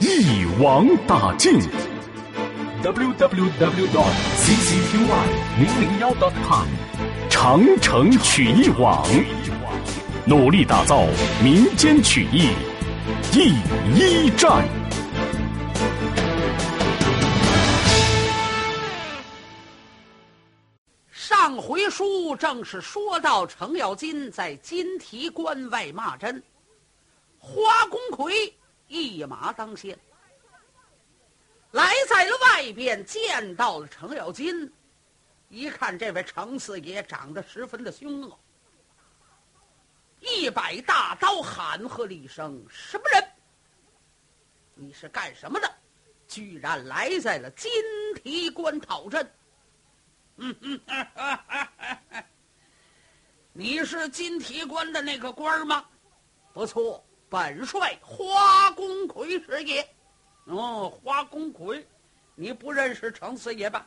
一网打尽。www dot ccqy 零零幺 dot com。长城曲艺网，努力打造民间曲艺第一站。上回书正是说到程咬金在金提关外骂阵，花公魁一马当先，来在了外边，见到了程咬金。一看这位程四爷长得十分的凶恶，一摆大刀喊喝了一声：“什么人？你是干什么的？居然来在了金提关讨阵？”嗯嗯，你是金提关的那个官吗？不错，本帅花公魁是也。哦，花公魁，你不认识程四爷吧？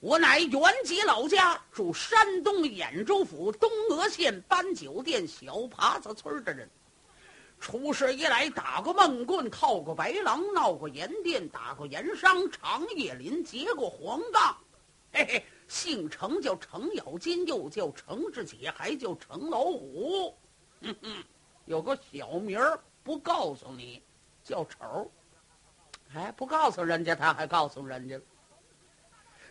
我乃原籍老家，住山东兖州府东阿县搬酒店小耙子村的人。出事以来，打过闷棍，套过白狼，闹过盐店，打过盐商，长叶林，结过黄杠。嘿嘿，姓程叫程咬金，又叫程志杰，还叫程老虎。哼哼，有个小名儿不告诉你，叫丑。哎，不告诉人家，他还告诉人家。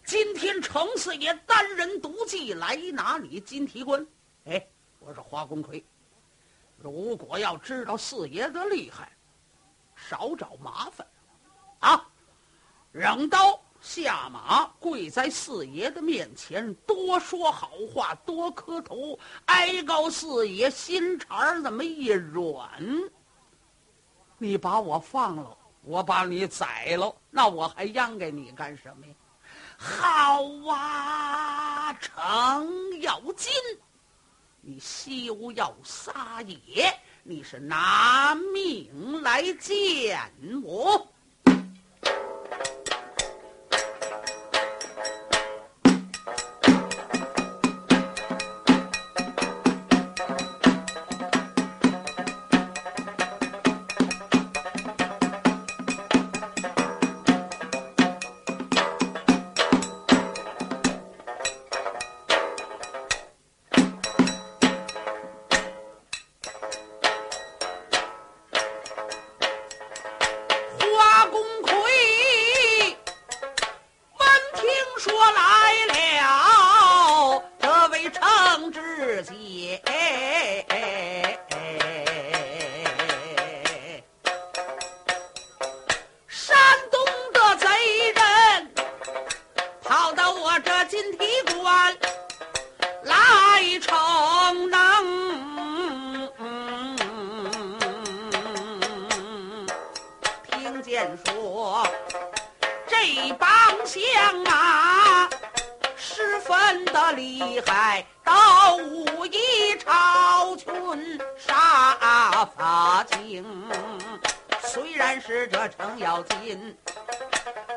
今天程四爷单人独骑来拿你金提官，哎，我说花公魁，如果要知道四爷的厉害，少找麻烦，啊，扔刀下马，跪在四爷的面前，多说好话，多磕头，哀告四爷心肠那么一软，你把我放了，我把你宰了，那我还央给你干什么呀？好啊，程咬金，你休要撒野！你是拿命来见我。拜到武艺超群杀法精。虽然是这程咬金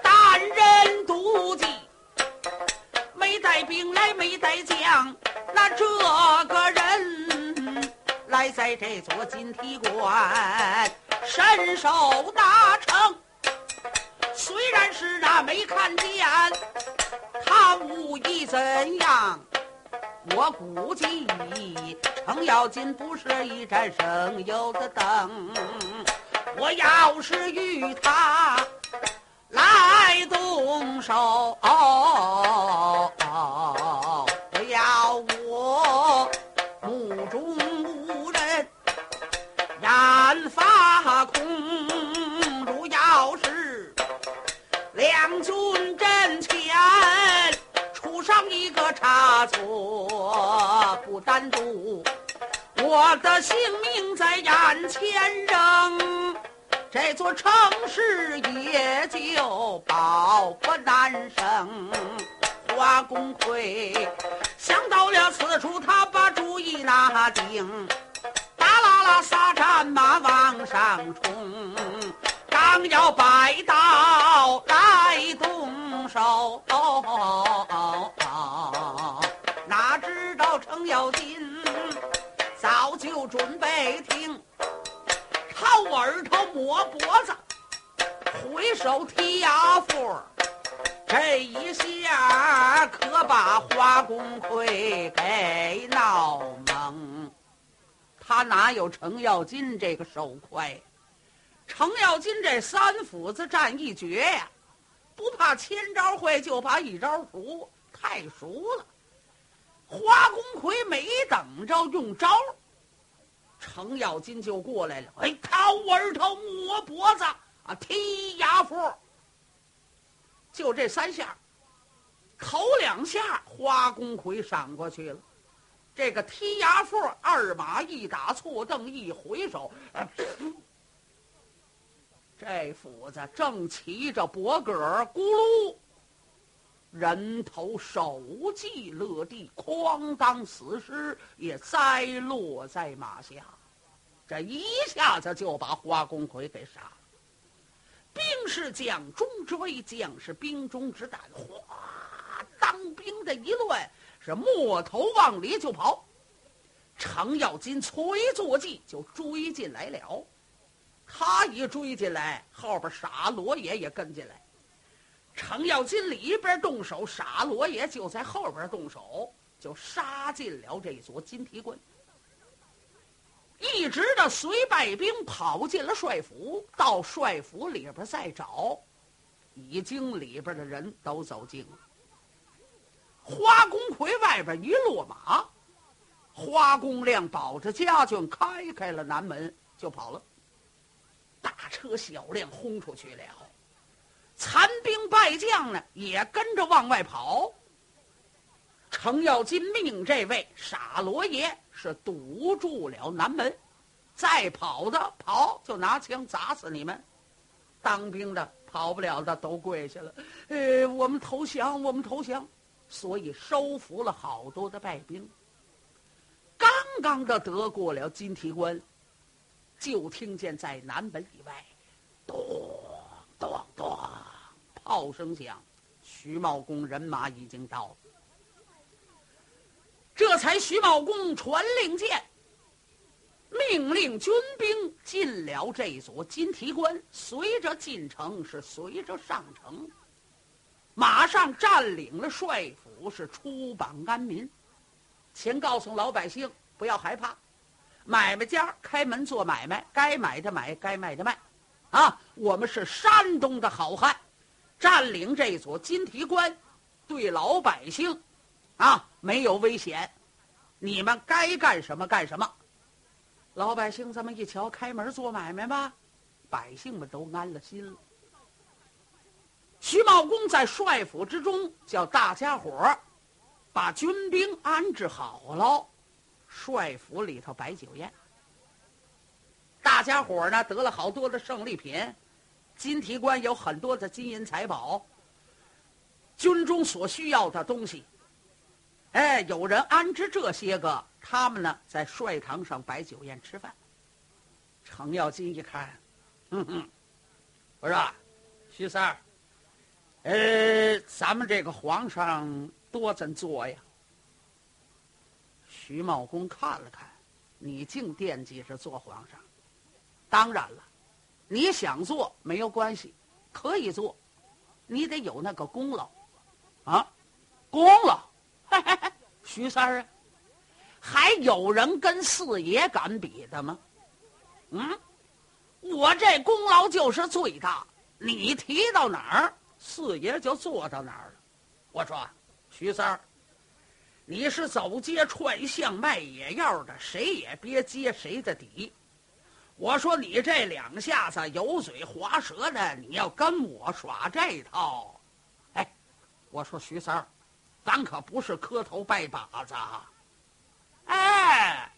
单人独骑，没带兵来，没带将，那这个人来在这座金提关，身手大成。虽然是那没看见，他武艺怎样？我估计程咬金不是一盏省油的灯。我要是与他来动手不要我目中无人染发空差错不单独，我的性命在眼前扔，这座城市也就保不难生。花公魁想到了此处，他把主意拿定，哒啦啦撒战马往上冲，刚要摆刀来动手，道程咬金早就准备听，掏耳朵抹脖子，回手提牙缝这一下可把花公魁给闹懵，他哪有程咬金这个手快？程咬金这三斧子战一绝呀，不怕千招会，就怕一招熟，太熟了。花公魁没等着用招，程咬金就过来了。哎，掏耳朵，摸脖子，啊，踢牙缝。就这三下，头两下花公魁闪过去了，这个踢牙缝二马一打错蹬一回手，这斧子正骑着脖梗咕噜，人头手系落地，哐当死尸也栽落在马下，这一下子就把花公魁给杀了。兵是将中之威，将是兵中之胆。哗，当兵的一乱，是摸头往里就跑。程咬金催坐骑就追进来了。他一追进来，后边傻罗爷也跟进来。程咬金里边动手，傻罗爷就在后边动手，就杀进了这座金提关。一直的随败兵跑进了帅府，到帅府里边再找，已经里边的人都走尽了。花公魁外边一落马，花公亮保着家眷开开了南门就跑了。大车小辆轰出去了，残兵败将呢也跟着往外跑。程咬金命这位傻罗爷是堵住了南门，再跑的跑就拿枪砸死你们。当兵的跑不了的都跪下了，呃，我们投降，我们投降。所以收服了好多的败兵。刚刚的得过了金提关，就听见在南门以外，咚咚咚，炮声响，徐茂公人马已经到了。这才徐茂公传令箭，命令军兵进了这座金提关，随着进城是随着上城，马上占领了帅府，是出榜安民。请告诉老百姓不要害怕，买卖家开门做买卖，该买的买，该卖的卖，啊，我们是山东的好汉，占领这座金提关，对老百姓。啊，没有危险，你们该干什么干什么。老百姓这么一瞧，开门做买卖吧，百姓们都安了心了。徐茂公在帅府之中叫大家伙儿把军兵安置好了，帅府里头摆酒宴。大家伙儿呢得了好多的胜利品，金提关有很多的金银财宝，军中所需要的东西。哎，有人安置这些个，他们呢在帅堂上摆酒宴吃饭。程咬金一看，哼哼，我说徐三儿，呃，咱们这个皇上多怎做呀？徐茂公看了看，你净惦记着做皇上。当然了，你想做没有关系，可以做，你得有那个功劳，啊，功劳。徐三儿啊，还有人跟四爷敢比的吗？嗯，我这功劳就是最大。你提到哪儿，四爷就做到哪儿了。我说，徐三儿，你是走街串巷卖野药的，谁也别揭谁的底。我说你这两下子油嘴滑舌的，你要跟我耍这套，哎，我说徐三儿。咱可不是磕头拜把子啊，哎，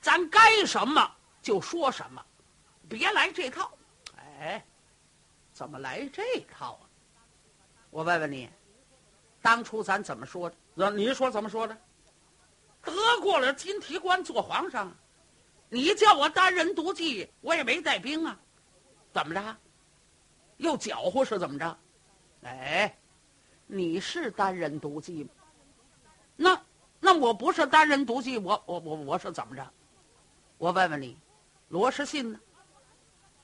咱该什么就说什么，别来这套。哎，怎么来这套啊？我问问你，当初咱怎么说的？那你说怎么说的？得过了金提官做皇上，你叫我单人独骑，我也没带兵啊，怎么着？又搅和是怎么着？哎，你是单人独骑吗？那那我不是单人独骑，我我我我是怎么着？我问问你，罗士信呢？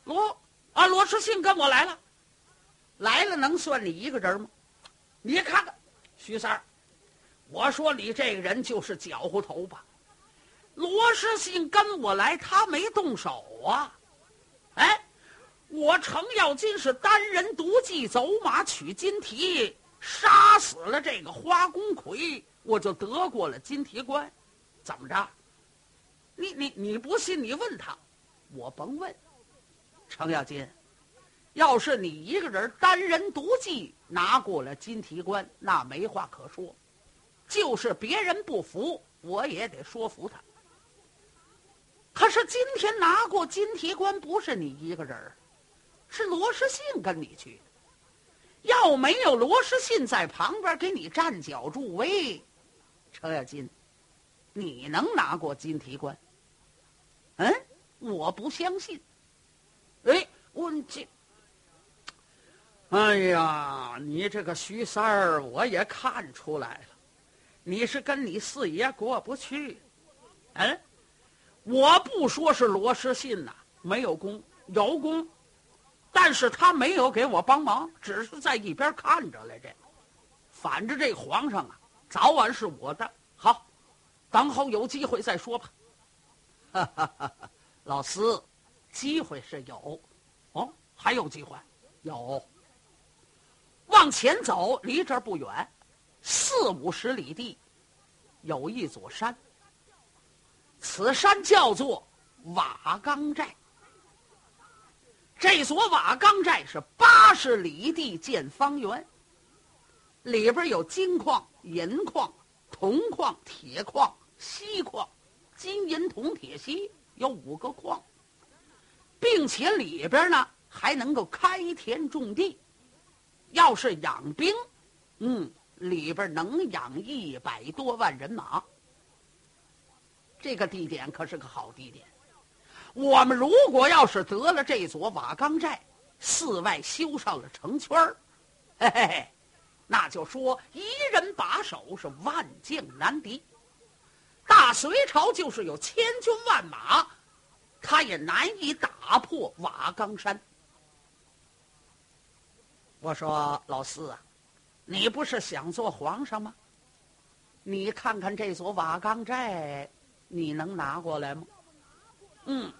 罗啊，罗士信跟我来了，来了能算你一个人吗？你看看，徐三儿，我说你这个人就是搅和头吧。罗士信跟我来，他没动手啊。哎，我程咬金是单人独骑走马取金蹄，杀死了这个花公魁，我就得过了金蹄关。怎么着？你你你不信？你问他，我甭问。程咬金，要是你一个人单人独骑拿过了金蹄关，那没话可说。就是别人不服，我也得说服他。可是今天拿过金提官不是你一个人儿，是罗士信跟你去。要没有罗士信在旁边给你站脚助威，程咬金，你能拿过金提官？嗯，我不相信。哎，我这，哎呀，你这个徐三儿，我也看出来了，你是跟你四爷过不去。嗯，我不说是罗士信呐，没有功，有功，但是他没有给我帮忙，只是在一边看着来着。反正这皇上啊，早晚是我的。好，等候有机会再说吧。哈哈哈哈，老四，机会是有，哦，还有机会，有。往前走，离这儿不远，四五十里地，有一座山。此山叫做瓦岗寨。这所瓦岗寨是八十里地建方圆，里边有金矿、银矿、铜矿、铁矿、锡矿。金银铜铁锡有五个矿，并且里边呢还能够开田种地。要是养兵，嗯，里边能养一百多万人马。这个地点可是个好地点。我们如果要是得了这座瓦岗寨，寺外修上了城圈儿，嘿嘿嘿，那就说一人把守是万将难敌。大隋朝就是有千军万马，他也难以打破瓦岗山。我说老四啊，你不是想做皇上吗？你看看这所瓦岗寨，你能拿过来吗？嗯，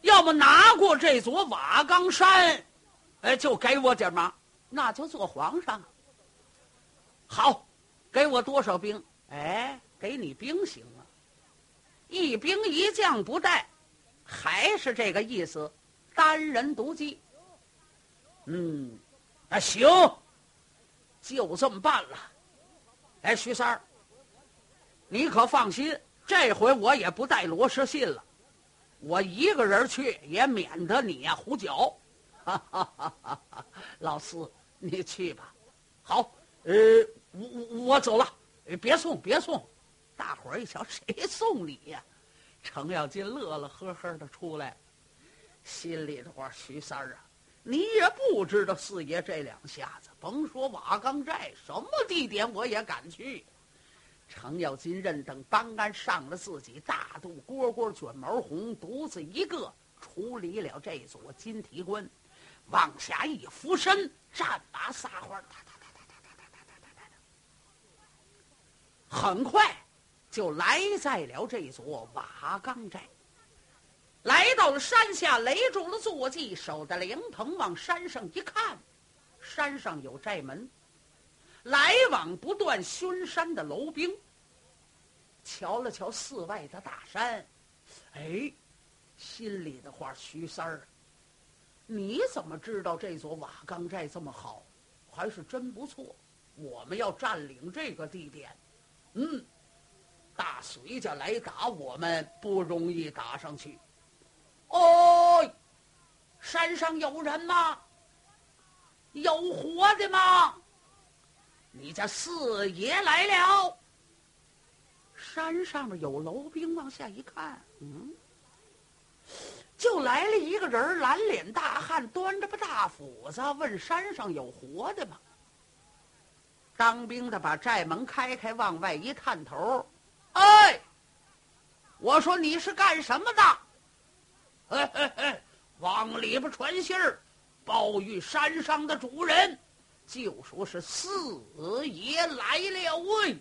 要么拿过这座瓦岗山，哎，就给我点忙，那就做皇上。好，给我多少兵？哎。给你兵行啊，一兵一将不带，还是这个意思，单人独骑。嗯，啊行，就这么办了。哎，徐三儿，你可放心，这回我也不带罗士信了，我一个人去也免得你呀胡搅。哈哈哈哈哈！老四，你去吧。好，呃，我我走了，别送，别送。大伙儿一瞧，谁送礼呀？程咬金乐乐呵呵的出来，心里的话：徐三儿啊，你也不知道四爷这两下子，甭说瓦岗寨，什么地点我也敢去。程咬金认等帮杆上了自己大肚蝈蝈卷毛红，独自一个处理了这座金提关，往下一俯身，战马撒欢，哒哒哒哒哒哒哒哒哒哒很快。就来在了这座瓦岗寨。来到了山下，垒住了坐骑，守着灵棚往山上一看，山上有寨门，来往不断巡山的楼兵。瞧了瞧寺外的大山，哎，心里的话：徐三儿，你怎么知道这座瓦岗寨这么好？还是真不错。我们要占领这个地点，嗯。大隋家来打我们不容易打上去。哦，山上有人吗？有活的吗？你家四爷来了。山上面有楼兵，往下一看，嗯，就来了一个人，蓝脸大汉，端着把大斧子，问山上有活的吗？当兵的把寨门开开，往外一探头，哎，我说你是干什么的？嘿嘿嘿，往里边传信儿，报与山上的主人，就说是四爷来了喂。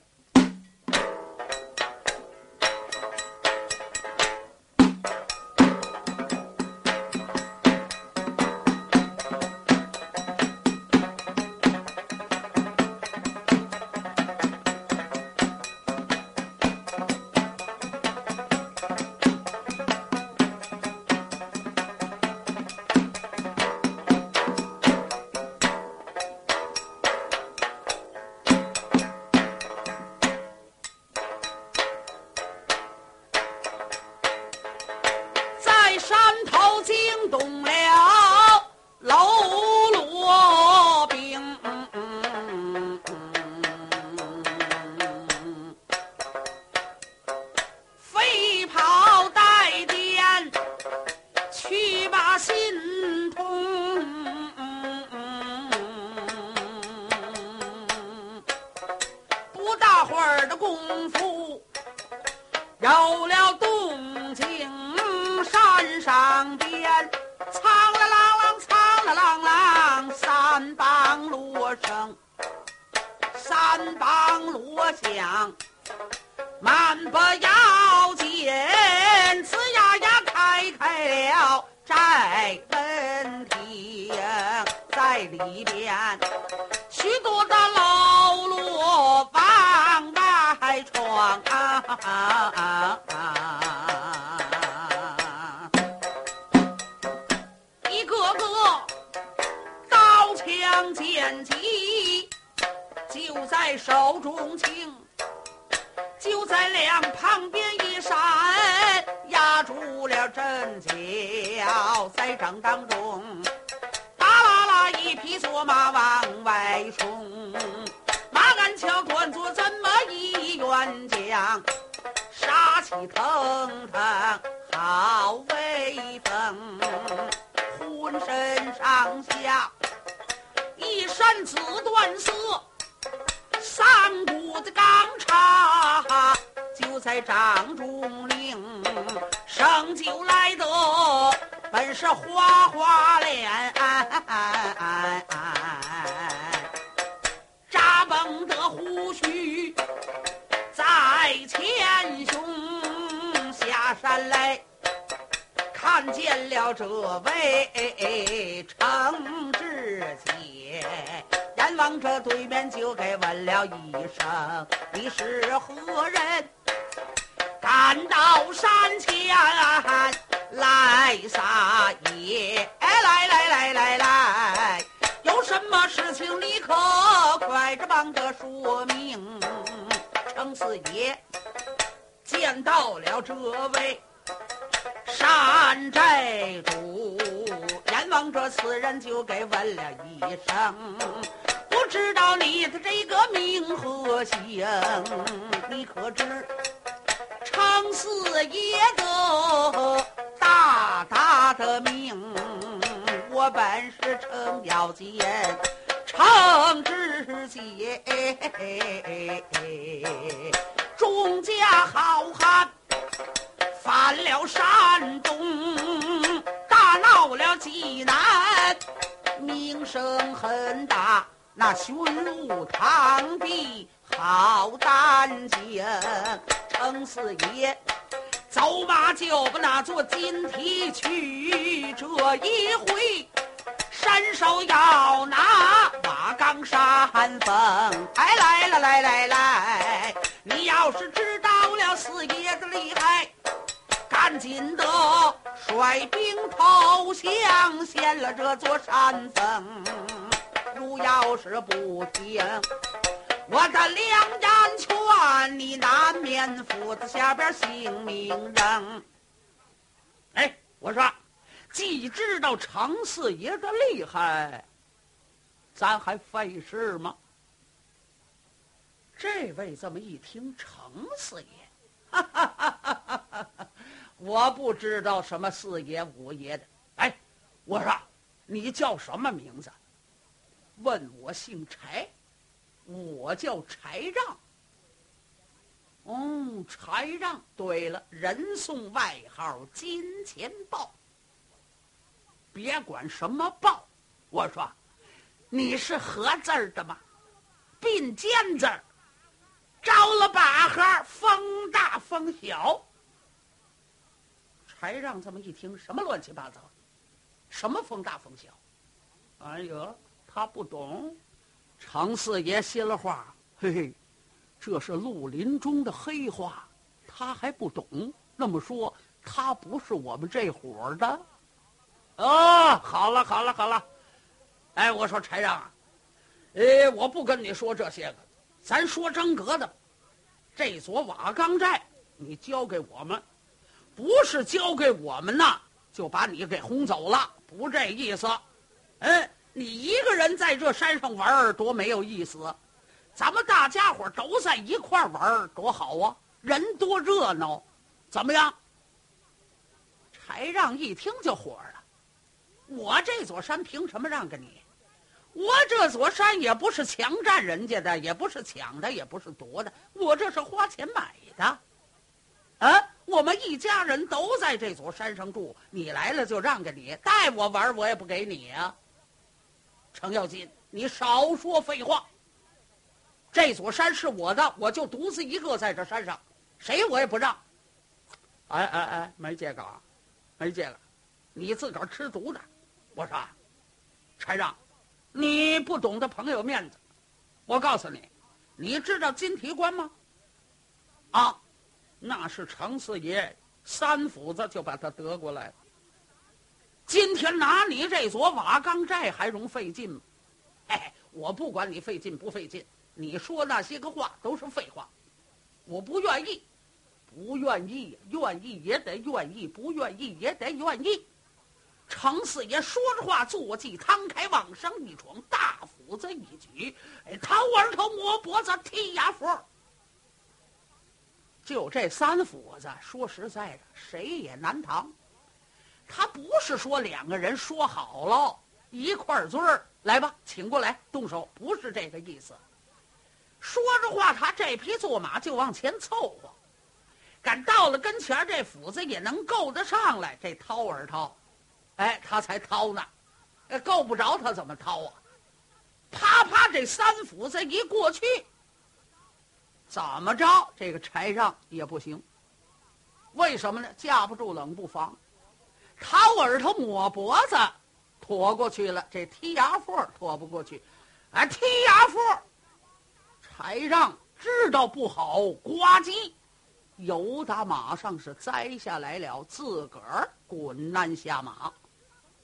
山上边，苍浪啷啷，苍啦啷啷，三帮锣声，三帮锣响，满不要紧，呲呀呀开开了寨门厅，在里边许多的老罗房外闯。啊啊啊手中轻就在两旁边一闪压住了阵脚在正当中打啦啦一匹坐马往外冲马鞍桥断坐怎么一员将杀气腾腾好威风浑身上下一身紫缎色三股子钢叉，就在掌中领，生就来的本是花花脸，扎蹦的胡须，在前胸下山来，看见了这位程志杰。眼望着对面就该问了一声：“你是何人？赶到山前来撒野？来来来来来，有什么事情你可快着帮着说明。”程四爷见到了这位。山寨主这此人，就该问了一声：“不知道你的这个名和姓？你可知程四爷的大大的名？我本是程咬金，程知节，众家好汉。”犯了山东，大闹了济南，名声很大。那巡路堂弟好胆惊，程四爷走马就把那座金梯去。这一回，伸手要拿瓦岗山峰。哎，来了，来来来，你要是知道了四爷的厉害。赶紧的，率兵投降，陷了这座山峰。如要是不听我的良言劝，你难免斧子下边性命扔。哎，我说，既知道程四爷的厉害，咱还费事吗？这位这么一听，程四爷，哈哈哈哈哈哈！我不知道什么四爷五爷的。哎，我说，你叫什么名字？问我姓柴，我叫柴让。哦，柴让。对了，人送外号金钱豹。别管什么豹，我说，你是合字儿的吗？并肩字儿。着了把号，风大风小。柴让这么一听，什么乱七八糟？什么风大风小？哎呦，他不懂。常四爷心了话：嘿嘿，这是绿林中的黑话，他还不懂。那么说，他不是我们这伙的。哦，好了好了好了。哎，我说柴让啊，呃，我不跟你说这些个。咱说真格的，这座瓦岗寨你交给我们，不是交给我们呐，就把你给轰走了，不这意思。嗯，你一个人在这山上玩儿多没有意思，咱们大家伙都在一块儿玩儿多好啊，人多热闹，怎么样？柴让一听就火了，我这座山凭什么让给你？我这座山也不是强占人家的，也不是抢的，也不是夺的，我这是花钱买的。啊，我们一家人都在这座山上住，你来了就让给你，带我玩我也不给你啊。程咬金，你少说废话。这座山是我的，我就独自一个在这山上，谁我也不让。哎哎哎，没这个，没这个，你自个儿吃独的。我说，柴让。你不懂得朋友面子，我告诉你，你知道金提官吗？啊，那是程四爷三斧子就把他得过来了。今天拿你这座瓦岗寨还容费劲吗？哎，我不管你费劲不费劲，你说那些个话都是废话，我不愿意，不愿意，愿意也得愿意，不愿意也得愿意。程四爷说着话，坐骑摊开，往上一闯，大斧子一举，哎，掏耳朵，摸脖子，踢牙缝。就这三斧子，说实在的，谁也难逃。他不是说两个人说好了一块儿尊儿来吧，请过来动手，不是这个意思。说着话，他这匹坐马就往前凑合，赶到了跟前，这斧子也能够得上来，这掏耳掏。哎，他才掏呢，够不着他怎么掏啊？啪啪，这三斧子一过去，怎么着？这个柴让也不行。为什么呢？架不住冷不防，掏耳朵抹脖子，拖过去了。这踢牙缝拖不过去，哎，踢牙缝，柴让知道不好，呱唧，由打马上是栽下来了，自个儿滚鞍下马。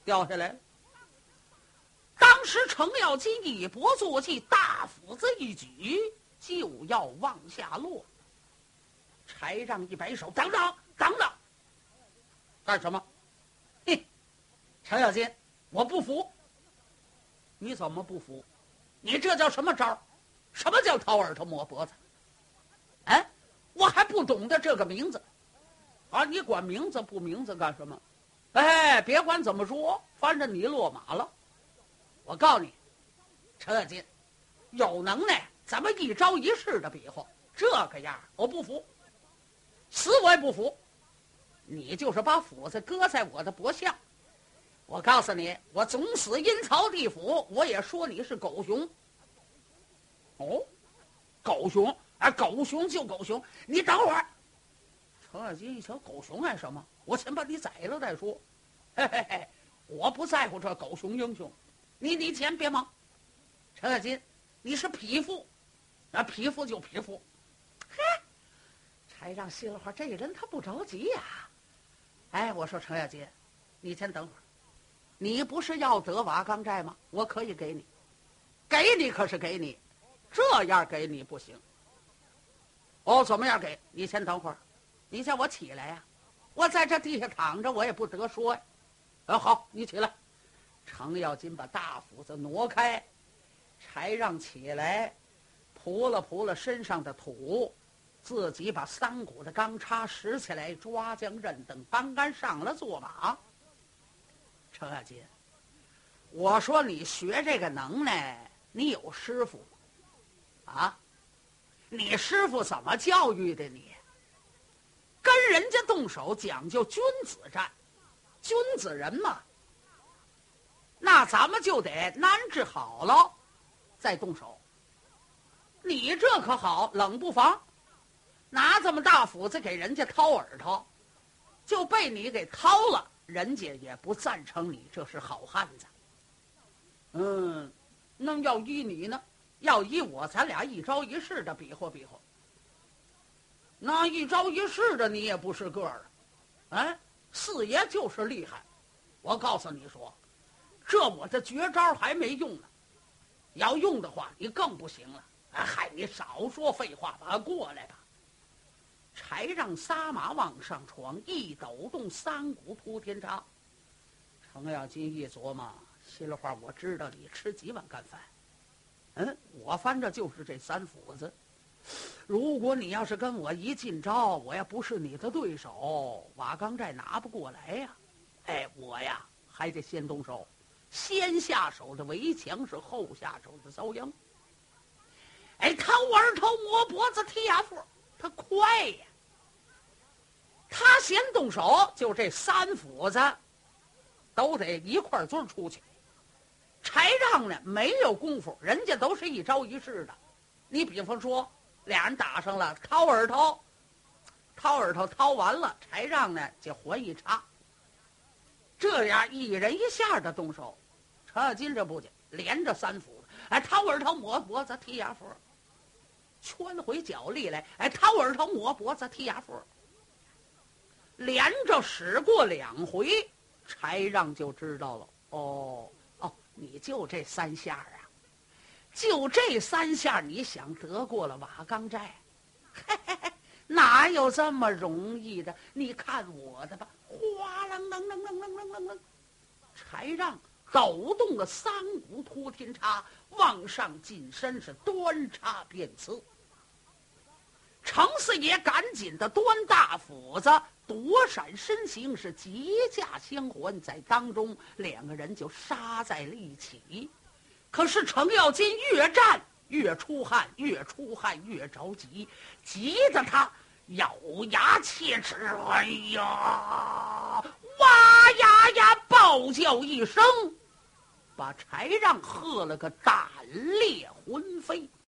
掉下来了。当时程咬金一搏坐骑，大斧子一举，就要往下落。柴让一摆手：“等等，等等！干什么？嘿，程咬金，我不服。你怎么不服？你这叫什么招？什么叫掏耳朵抹脖子？哎，我还不懂得这个名字。啊，你管名字不名字干什么？”哎，别管怎么说，反正你落马了。我告诉你，程咬金，有能耐，咱们一招一式的比划。这个样我不服，死我也不服。你就是把斧子搁在我的脖下，我告诉你，我总死阴曹地府，我也说你是狗熊。哦，狗熊，啊，狗熊就狗熊。你等会儿。程咬金一瞧，狗熊干什么？我先把你宰了再说。嘿嘿嘿，我不在乎这狗熊英雄，你你先别忙。程咬金，你是匹夫，那匹夫就匹夫。嘿，柴让心里话，这个人他不着急呀。哎，我说程咬金，你先等会儿。你不是要得瓦岗寨吗？我可以给你，给你可是给你，这样给你不行。哦，怎么样给？你先等会儿，你叫我起来呀，我在这地下躺着，我也不得说呀。啊，好，你起来。程咬金把大斧子挪开，柴让起来，扑了扑了身上的土，自己把三股的钢叉拾起来，抓将刃等搬杆上了坐马。程咬金，我说你学这个能耐，你有师傅啊？你师傅怎么教育的你？跟人家动手讲究君子战，君子人嘛。那咱们就得安置好了，再动手。你这可好，冷不防拿这么大斧子给人家掏耳朵，就被你给掏了，人家也不赞成你这是好汉子。嗯，那要依你呢？要依我，咱俩一招一式的比划比划。那一招一式的你也不是个儿，哎，四爷就是厉害。我告诉你说。这我的绝招还没用呢，要用的话你更不行了。嗨，你少说废话吧，过来吧。柴让撒马往上闯，一抖动三股铺天叉。程咬金一琢磨，心里话我知道你吃几碗干饭。嗯，我翻着就是这三斧子。如果你要是跟我一进招，我也不是你的对手，瓦岗寨拿不过来呀。哎，我呀还得先动手。先下手的围墙是后下手的遭殃。哎，掏耳头摸脖子踢牙缝，他快呀！他先动手，就这三斧子都得一块儿钻出去。柴让呢，没有功夫，人家都是一招一式的。你比方说，俩人打上了，掏耳朵，掏耳朵掏完了，柴让呢就还一叉。这样一人一下的动手，程咬金这不去，连着三斧子，哎，掏耳朵磨脖子踢牙缝，穿回脚力来，哎，掏耳朵、抹脖子、剔牙缝，连着使过两回，柴让就知道了。哦哦，你就这三下啊，就这三下，你想得过了瓦岗寨？嘿嘿嘿，哪有这么容易的？你看我的吧，哗啷啷啷啷啷啷啷啷，柴让。抖动了三股托天叉，往上近身是端叉便刺。程四爷赶紧的端大斧子躲闪身形，是结架相还，在当中两个人就杀在了一起。可是程咬金越战越出汗，越出汗越着急，急得他。咬牙切齿，哎呀，哇呀呀！暴叫一声，把柴让喝了个胆裂魂飞。